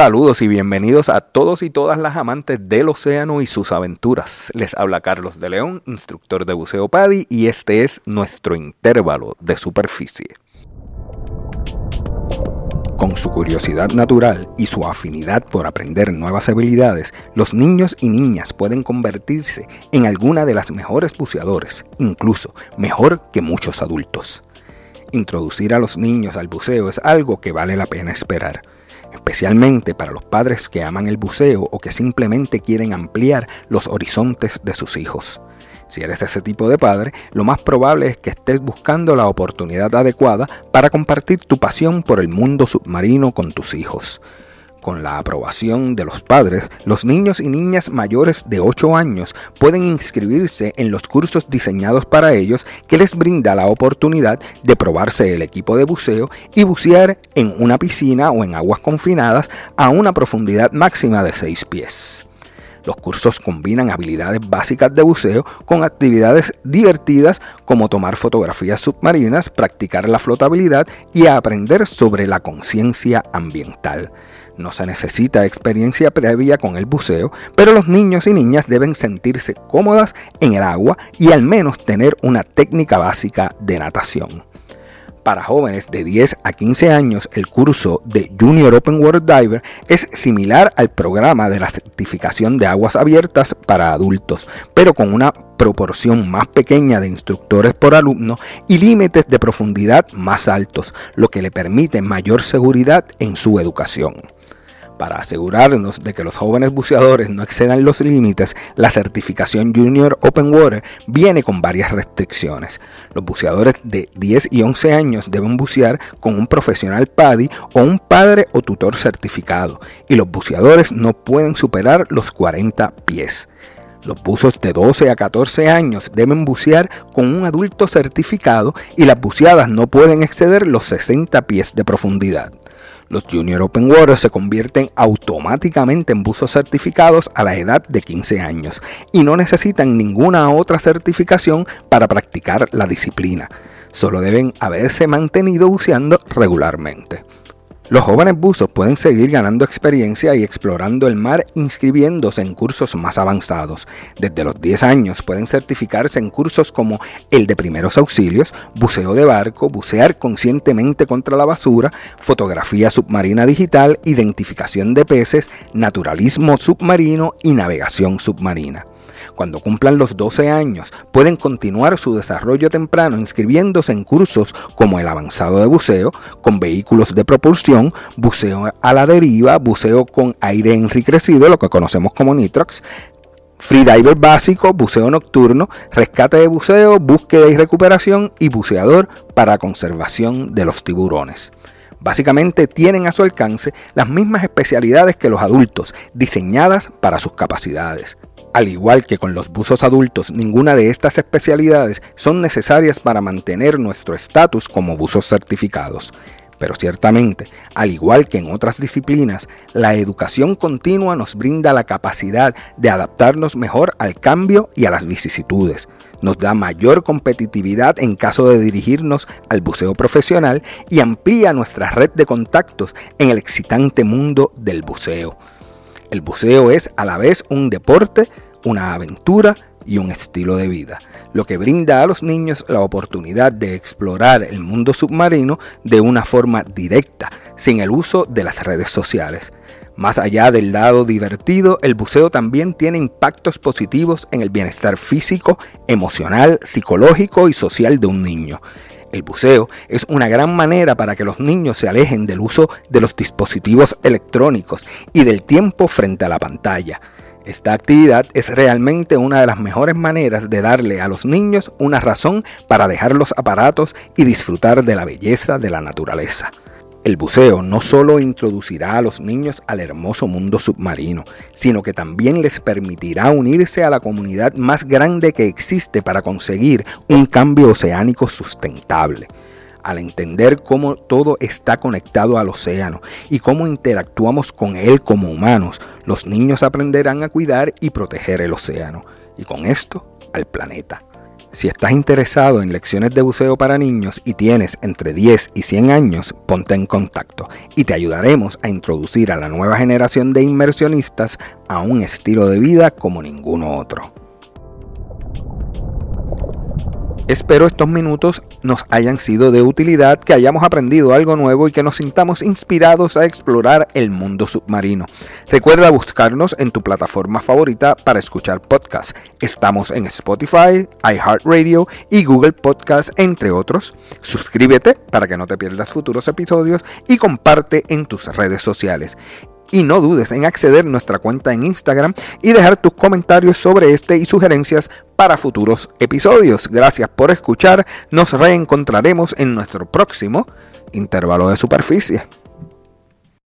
Saludos y bienvenidos a todos y todas las amantes del océano y sus aventuras. Les habla Carlos de León, instructor de buceo PADI, y este es nuestro intervalo de superficie. Con su curiosidad natural y su afinidad por aprender nuevas habilidades, los niños y niñas pueden convertirse en alguna de las mejores buceadores, incluso mejor que muchos adultos. Introducir a los niños al buceo es algo que vale la pena esperar especialmente para los padres que aman el buceo o que simplemente quieren ampliar los horizontes de sus hijos. Si eres ese tipo de padre, lo más probable es que estés buscando la oportunidad adecuada para compartir tu pasión por el mundo submarino con tus hijos. Con la aprobación de los padres, los niños y niñas mayores de 8 años pueden inscribirse en los cursos diseñados para ellos que les brinda la oportunidad de probarse el equipo de buceo y bucear en una piscina o en aguas confinadas a una profundidad máxima de 6 pies. Los cursos combinan habilidades básicas de buceo con actividades divertidas como tomar fotografías submarinas, practicar la flotabilidad y aprender sobre la conciencia ambiental. No se necesita experiencia previa con el buceo, pero los niños y niñas deben sentirse cómodas en el agua y al menos tener una técnica básica de natación. Para jóvenes de 10 a 15 años, el curso de Junior Open Water Diver es similar al programa de la certificación de aguas abiertas para adultos, pero con una proporción más pequeña de instructores por alumno y límites de profundidad más altos, lo que le permite mayor seguridad en su educación. Para asegurarnos de que los jóvenes buceadores no excedan los límites, la certificación Junior Open Water viene con varias restricciones. Los buceadores de 10 y 11 años deben bucear con un profesional PADI o un padre o tutor certificado, y los buceadores no pueden superar los 40 pies. Los buzos de 12 a 14 años deben bucear con un adulto certificado y las buceadas no pueden exceder los 60 pies de profundidad. Los Junior Open Water se convierten automáticamente en buzos certificados a la edad de 15 años y no necesitan ninguna otra certificación para practicar la disciplina. Solo deben haberse mantenido buceando regularmente. Los jóvenes buzos pueden seguir ganando experiencia y explorando el mar inscribiéndose en cursos más avanzados. Desde los 10 años pueden certificarse en cursos como el de primeros auxilios, buceo de barco, bucear conscientemente contra la basura, fotografía submarina digital, identificación de peces, naturalismo submarino y navegación submarina. Cuando cumplan los 12 años, pueden continuar su desarrollo temprano inscribiéndose en cursos como el avanzado de buceo, con vehículos de propulsión, buceo a la deriva, buceo con aire enriquecido, lo que conocemos como nitrox, freediver básico, buceo nocturno, rescate de buceo, búsqueda y recuperación y buceador para conservación de los tiburones. Básicamente tienen a su alcance las mismas especialidades que los adultos, diseñadas para sus capacidades. Al igual que con los buzos adultos, ninguna de estas especialidades son necesarias para mantener nuestro estatus como buzos certificados. Pero ciertamente, al igual que en otras disciplinas, la educación continua nos brinda la capacidad de adaptarnos mejor al cambio y a las vicisitudes. Nos da mayor competitividad en caso de dirigirnos al buceo profesional y amplía nuestra red de contactos en el excitante mundo del buceo. El buceo es a la vez un deporte, una aventura y un estilo de vida, lo que brinda a los niños la oportunidad de explorar el mundo submarino de una forma directa, sin el uso de las redes sociales. Más allá del lado divertido, el buceo también tiene impactos positivos en el bienestar físico, emocional, psicológico y social de un niño. El buceo es una gran manera para que los niños se alejen del uso de los dispositivos electrónicos y del tiempo frente a la pantalla. Esta actividad es realmente una de las mejores maneras de darle a los niños una razón para dejar los aparatos y disfrutar de la belleza de la naturaleza. El buceo no solo introducirá a los niños al hermoso mundo submarino, sino que también les permitirá unirse a la comunidad más grande que existe para conseguir un cambio oceánico sustentable. Al entender cómo todo está conectado al océano y cómo interactuamos con él como humanos, los niños aprenderán a cuidar y proteger el océano, y con esto al planeta. Si estás interesado en lecciones de buceo para niños y tienes entre 10 y 100 años, ponte en contacto y te ayudaremos a introducir a la nueva generación de inmersionistas a un estilo de vida como ninguno otro. Espero estos minutos nos hayan sido de utilidad, que hayamos aprendido algo nuevo y que nos sintamos inspirados a explorar el mundo submarino. Recuerda buscarnos en tu plataforma favorita para escuchar podcasts. Estamos en Spotify, iHeartRadio y Google Podcasts, entre otros. Suscríbete para que no te pierdas futuros episodios y comparte en tus redes sociales y no dudes en acceder a nuestra cuenta en Instagram y dejar tus comentarios sobre este y sugerencias para futuros episodios. Gracias por escuchar, nos reencontraremos en nuestro próximo intervalo de superficie.